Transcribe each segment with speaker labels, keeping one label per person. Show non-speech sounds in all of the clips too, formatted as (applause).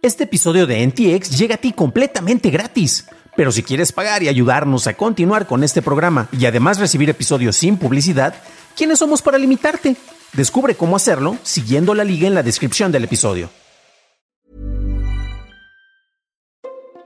Speaker 1: Este episodio de NTX llega a ti completamente gratis. Pero si quieres pagar y ayudarnos a continuar con este programa y además recibir episodios sin publicidad, ¿quiénes somos para limitarte? Descubre cómo hacerlo siguiendo la liga en la descripción del episodio.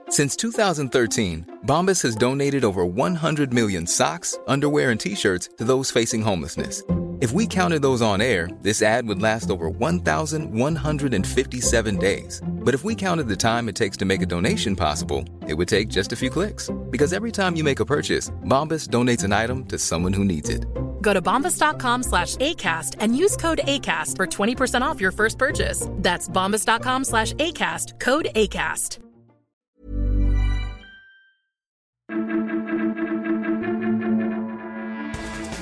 Speaker 2: Since 2013, Bombas has donated over 100 million socks, underwear, and t-shirts to those facing homelessness. If we counted those on air, this ad would last over 1,157 days. But if we counted the time it takes to make a donation possible, it would take just a few clicks. Because every time you make a purchase, Bombas donates an item to someone who needs it.
Speaker 3: Go to bombas.com slash ACAST and use code ACAST for 20% off your first purchase. That's bombas.com slash ACAST, code ACAST.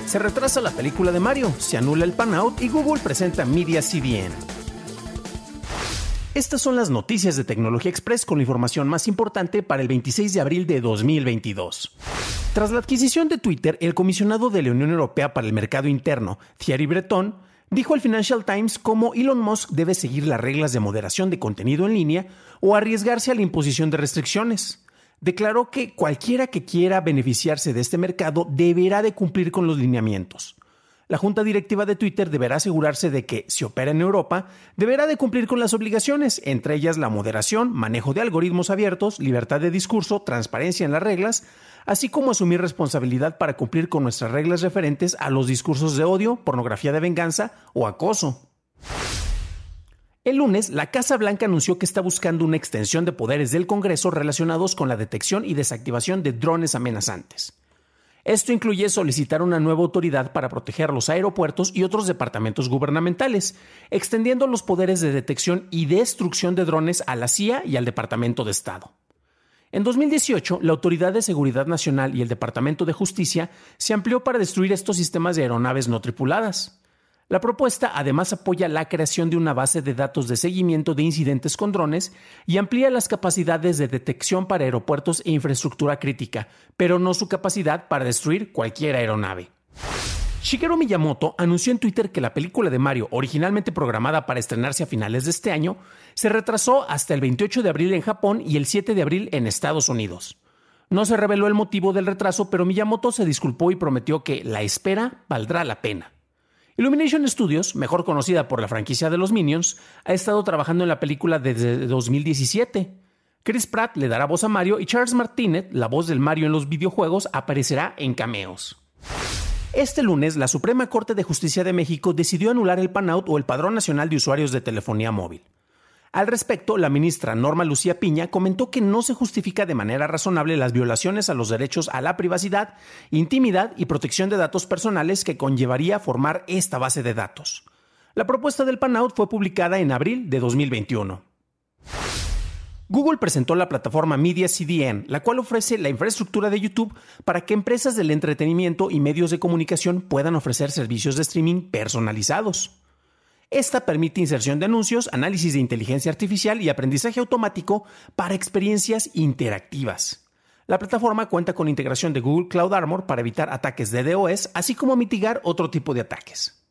Speaker 1: Se retrasa la película de Mario, se anula el pan-out y Google presenta Media CDN. Estas son las noticias de Tecnología Express con la información más importante para el 26 de abril de 2022. Tras la adquisición de Twitter, el comisionado de la Unión Europea para el Mercado Interno, Thierry Breton, dijo al Financial Times cómo Elon Musk debe seguir las reglas de moderación de contenido en línea o arriesgarse a la imposición de restricciones declaró que cualquiera que quiera beneficiarse de este mercado deberá de cumplir con los lineamientos. La junta directiva de Twitter deberá asegurarse de que, si opera en Europa, deberá de cumplir con las obligaciones, entre ellas la moderación, manejo de algoritmos abiertos, libertad de discurso, transparencia en las reglas, así como asumir responsabilidad para cumplir con nuestras reglas referentes a los discursos de odio, pornografía de venganza o acoso. El lunes, la Casa Blanca anunció que está buscando una extensión de poderes del Congreso relacionados con la detección y desactivación de drones amenazantes. Esto incluye solicitar una nueva autoridad para proteger los aeropuertos y otros departamentos gubernamentales, extendiendo los poderes de detección y destrucción de drones a la CIA y al Departamento de Estado. En 2018, la Autoridad de Seguridad Nacional y el Departamento de Justicia se amplió para destruir estos sistemas de aeronaves no tripuladas. La propuesta además apoya la creación de una base de datos de seguimiento de incidentes con drones y amplía las capacidades de detección para aeropuertos e infraestructura crítica, pero no su capacidad para destruir cualquier aeronave. Shigeru Miyamoto anunció en Twitter que la película de Mario, originalmente programada para estrenarse a finales de este año, se retrasó hasta el 28 de abril en Japón y el 7 de abril en Estados Unidos. No se reveló el motivo del retraso, pero Miyamoto se disculpó y prometió que la espera valdrá la pena. Illumination Studios, mejor conocida por la franquicia de los Minions, ha estado trabajando en la película desde 2017. Chris Pratt le dará voz a Mario y Charles Martinet, la voz del Mario en los videojuegos, aparecerá en cameos. Este lunes, la Suprema Corte de Justicia de México decidió anular el PANOUT o el Padrón Nacional de Usuarios de Telefonía Móvil. Al respecto, la ministra Norma Lucía Piña comentó que no se justifica de manera razonable las violaciones a los derechos a la privacidad, intimidad y protección de datos personales que conllevaría formar esta base de datos. La propuesta del PANOUT fue publicada en abril de 2021. Google presentó la plataforma Media CDN, la cual ofrece la infraestructura de YouTube para que empresas del entretenimiento y medios de comunicación puedan ofrecer servicios de streaming personalizados. Esta permite inserción de anuncios, análisis de inteligencia artificial y aprendizaje automático para experiencias interactivas. La plataforma cuenta con integración de Google Cloud Armor para evitar ataques de DOS, así como mitigar otro tipo de ataques.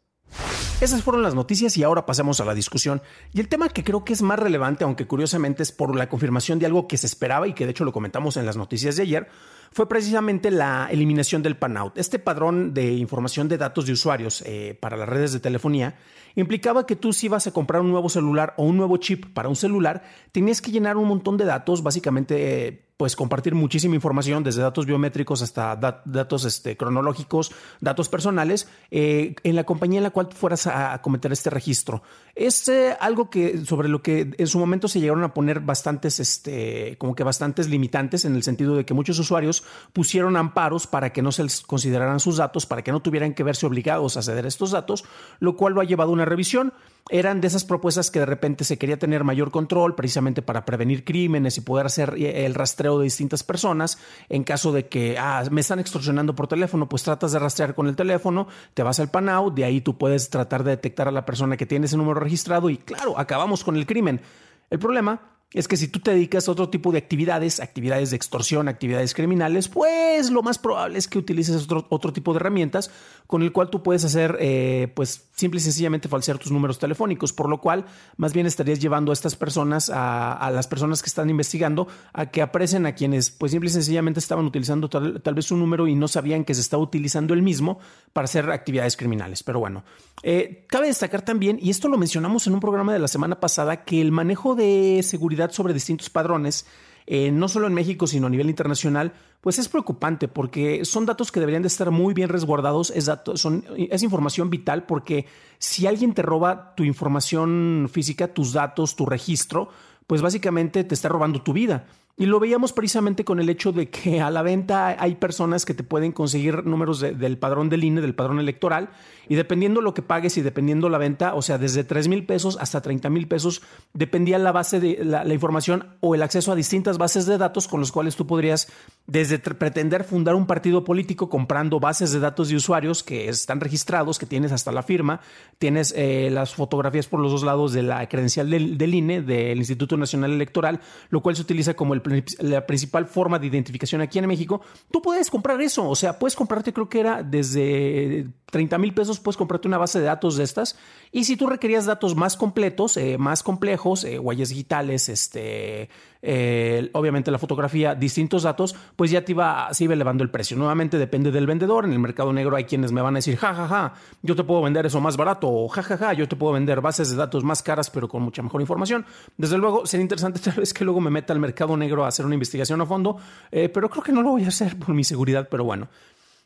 Speaker 1: Esas fueron las noticias y ahora pasamos a la discusión. Y el tema que creo que es más relevante, aunque curiosamente es por la confirmación de algo que se esperaba y que de hecho lo comentamos en las noticias de ayer, fue precisamente la eliminación del PANOUT. Este padrón de información de datos de usuarios eh, para las redes de telefonía implicaba que tú si ibas a comprar un nuevo celular o un nuevo chip para un celular, tenías que llenar un montón de datos, básicamente... Eh, pues compartir muchísima información, desde datos biométricos hasta datos este, cronológicos, datos personales, eh, en la compañía en la cual fueras a, cometer este registro. Es algo que sobre lo que en su momento se llegaron a poner bastantes, este, como que bastantes limitantes, en el sentido de que muchos usuarios pusieron amparos para que no se les consideraran sus datos, para que no tuvieran que verse obligados a ceder estos datos, lo cual lo ha llevado a una revisión eran de esas propuestas que de repente se quería tener mayor control precisamente para prevenir crímenes y poder hacer eh, el rastreo de distintas personas. En caso de que ah, me están extorsionando por teléfono, pues tratas de rastrear con el teléfono, te vas al PANAU, de ahí tú puedes tratar de detectar a la persona que tiene ese número registrado y claro, acabamos con el crimen. El problema es que si tú te dedicas a otro tipo de actividades, actividades de extorsión, actividades criminales, pues lo más probable es que utilices otro, otro tipo de herramientas con el cual tú puedes hacer, eh, pues simple y sencillamente falsear tus números telefónicos, por lo cual más bien estarías llevando a estas personas, a, las personas que están investigando, a que aprecen a quienes, pues simple y sencillamente estaban utilizando tal, vez un número y no sabían que se estaba utilizando el mismo para hacer actividades criminales. Pero bueno, eh, cabe destacar también, y esto lo mencionamos en un programa de la semana pasada, que el manejo de seguridad sobre distintos padrones, eh, no solo en México, sino a nivel internacional, pues es preocupante porque son datos que deberían de estar muy bien resguardados, es, son, es información vital porque si alguien te roba tu información física, tus datos, tu registro, pues básicamente te está robando tu vida. Y lo veíamos precisamente con el hecho de que a la venta hay personas que te pueden conseguir números del padrón del INE, del padrón electoral, y dependiendo lo que pagues y dependiendo la venta, o sea, desde 3 mil pesos hasta 30 mil pesos, dependía la base de la, información o el acceso a distintas bases de datos con los cuales tú podrías desde pretender fundar un partido político comprando bases de datos de usuarios que están registrados, que tienes hasta la firma, tienes eh, las fotografías por los dos lados de la credencial del, del INE, del Instituto Nacional Electoral, lo cual se utiliza como el la principal forma de identificación aquí en México, tú puedes comprar eso. O sea, puedes comprarte, creo que era desde 30 mil pesos, puedes comprarte una base de datos de estas. Y si tú requerías datos más completos, eh, más complejos, eh, huellas digitales, este, eh, obviamente la fotografía, distintos datos, pues ya te iba, se iba elevando el precio. Nuevamente depende del vendedor. En el mercado negro hay quienes me van a decir, ja, ja, ja, yo te puedo vender eso más barato, o ja, ja, ja, yo te puedo vender bases de datos más caras, pero con mucha mejor información. Desde luego, sería interesante (laughs) tal vez que luego me meta al mercado negro a hacer una investigación a fondo, eh, pero creo que no lo voy a hacer por mi seguridad, pero bueno.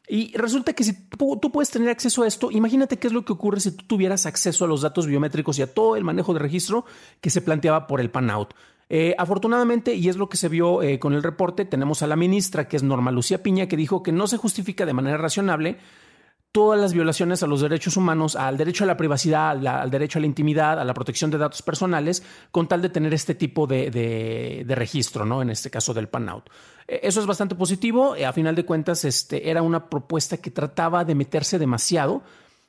Speaker 1: Y resulta que si tú, puedes tener acceso a esto, imagínate qué es lo que ocurre si tú tuvieras acceso a los datos biométricos y a todo el manejo de registro que se planteaba por el PANOUT. Eh, afortunadamente, y es lo que se vio eh, con el reporte, tenemos a la ministra, que es Norma Lucía Piña, que dijo que no se justifica de manera razonable todas las violaciones a los derechos humanos, al derecho a la privacidad, al, derecho a la intimidad, a la protección de datos personales, con tal de tener este tipo de, registro, ¿no? En este caso del PANOUT. Eh, eso es bastante positivo. A final de cuentas, este, era una propuesta que trataba de meterse demasiado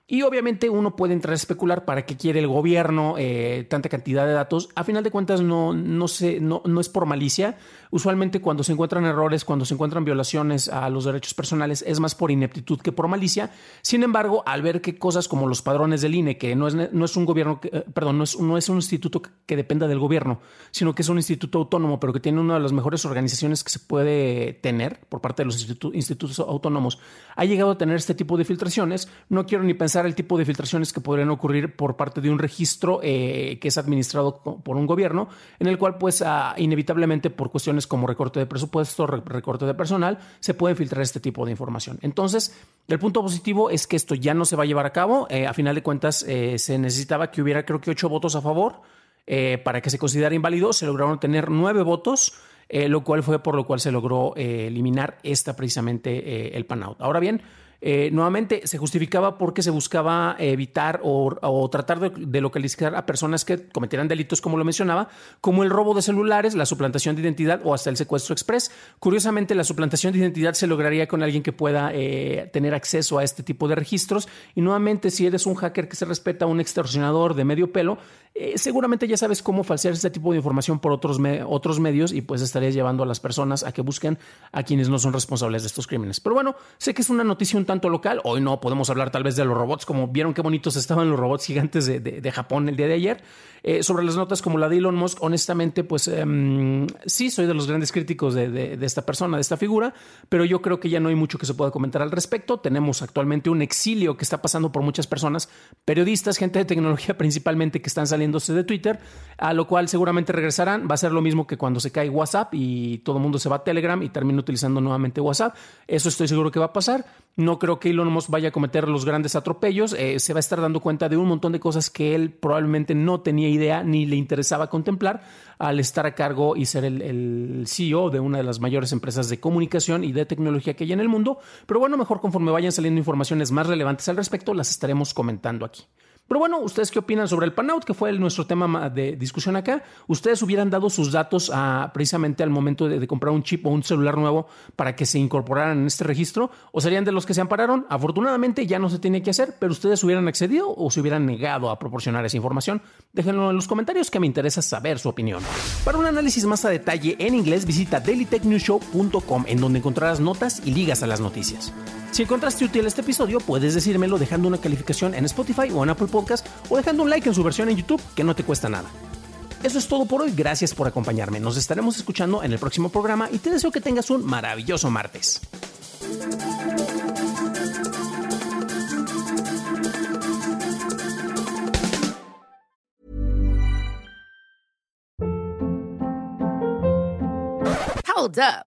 Speaker 1: y obviamente uno puede entrar a especular para qué quiere el gobierno eh, tanta cantidad de datos. A final de cuentas no, no, no, no es por malicia. Usualmente cuando se encuentran errores, cuando se encuentran violaciones a los derechos personales, es más por ineptitud que por malicia. Sin embargo, al ver que cosas como los padrones del INE, que no es, no es un gobierno, eh, perdón, no es, no es un instituto que dependa del gobierno, sino que es un instituto autónomo, pero que tiene una de las mejores organizaciones que se puede tener por parte de los institutos autónomos, ha llegado a tener este tipo de filtraciones. No quiero ni pensar el tipo de filtraciones que podrían ocurrir por parte de un registro eh, que es administrado por un gobierno, en el cual pues ah, inevitablemente por cuestiones como recorte de presupuesto, recorte de personal, se puede filtrar este tipo de información. Entonces, el punto positivo es que esto ya no se va a llevar a cabo. Eh, a final de cuentas, eh, se necesitaba que hubiera creo que ocho votos a favor para que se considerara inválido. Se lograron tener nueve votos. lo cual fue por lo cual se logró eliminar esta precisamente el pan-out. Ahora bien, eh, nuevamente se justificaba porque se buscaba evitar o, tratar de, localizar a personas que cometieran delitos, como lo mencionaba, como el robo de celulares, la suplantación de identidad o hasta el secuestro express. Curiosamente, la suplantación de identidad se lograría con alguien que pueda eh, tener acceso a este tipo de registros. Y nuevamente, si eres un hacker que se respeta, un extorsionador de medio pelo, eh, seguramente ya sabes cómo falsear este tipo de información por otros, otros medios y pues estarías llevando a las personas a que busquen a quienes no son responsables de estos crímenes. Pero bueno, sé que es una noticia un tanto local. Hoy no podemos hablar tal vez de los robots, como vieron qué bonitos estaban los robots gigantes de, Japón el día de ayer. Eh, sobre las notas como la de Elon Musk, honestamente, pues em, sí, soy de los grandes críticos de, esta persona, de esta figura, pero yo creo que ya no hay mucho que se pueda comentar al respecto. Tenemos actualmente un exilio que está pasando por muchas personas, periodistas, gente de tecnología (laughs) principalmente, que están saliendo de Twitter, a lo cual seguramente regresarán. Va a ser lo mismo que cuando se cae WhatsApp y todo el mundo se va a Telegram y termina utilizando nuevamente WhatsApp. Eso estoy seguro que va a pasar. No creo que Elon Musk vaya a cometer los grandes atropellos. Eh, se va a estar dando cuenta de un montón de cosas que él probablemente no tenía idea ni le interesaba contemplar al estar a cargo y ser el, el CEO de una de las mayores empresas de comunicación y de tecnología que hay en el mundo. Pero bueno, mejor conforme vayan saliendo informaciones más relevantes al respecto, las estaremos comentando aquí. Pero bueno, ¿ustedes qué opinan sobre el Panout, que fue nuestro tema de discusión acá? ¿Ustedes hubieran dado sus datos precisamente al momento de, comprar un chip o un celular nuevo para que se incorporaran en este registro? ¿O serían de los que se ampararon? Afortunadamente ya no se tiene que hacer, pero ustedes hubieran accedido o se hubieran negado a proporcionar esa información. Déjenlo en los comentarios que me interesa saber su opinión. Para un análisis más a detalle en inglés, visita dailytechnewshow.com en donde encontrarás notas y ligas a las noticias. Si encontraste útil este episodio, puedes decírmelo dejando una calificación en Spotify o en Apple Podcast o dejando un like en su versión en YouTube, que no te cuesta nada. Eso es todo por hoy, gracias por acompañarme. Nos estaremos escuchando en el próximo programa y te deseo que tengas un maravilloso martes.
Speaker 4: Hold up.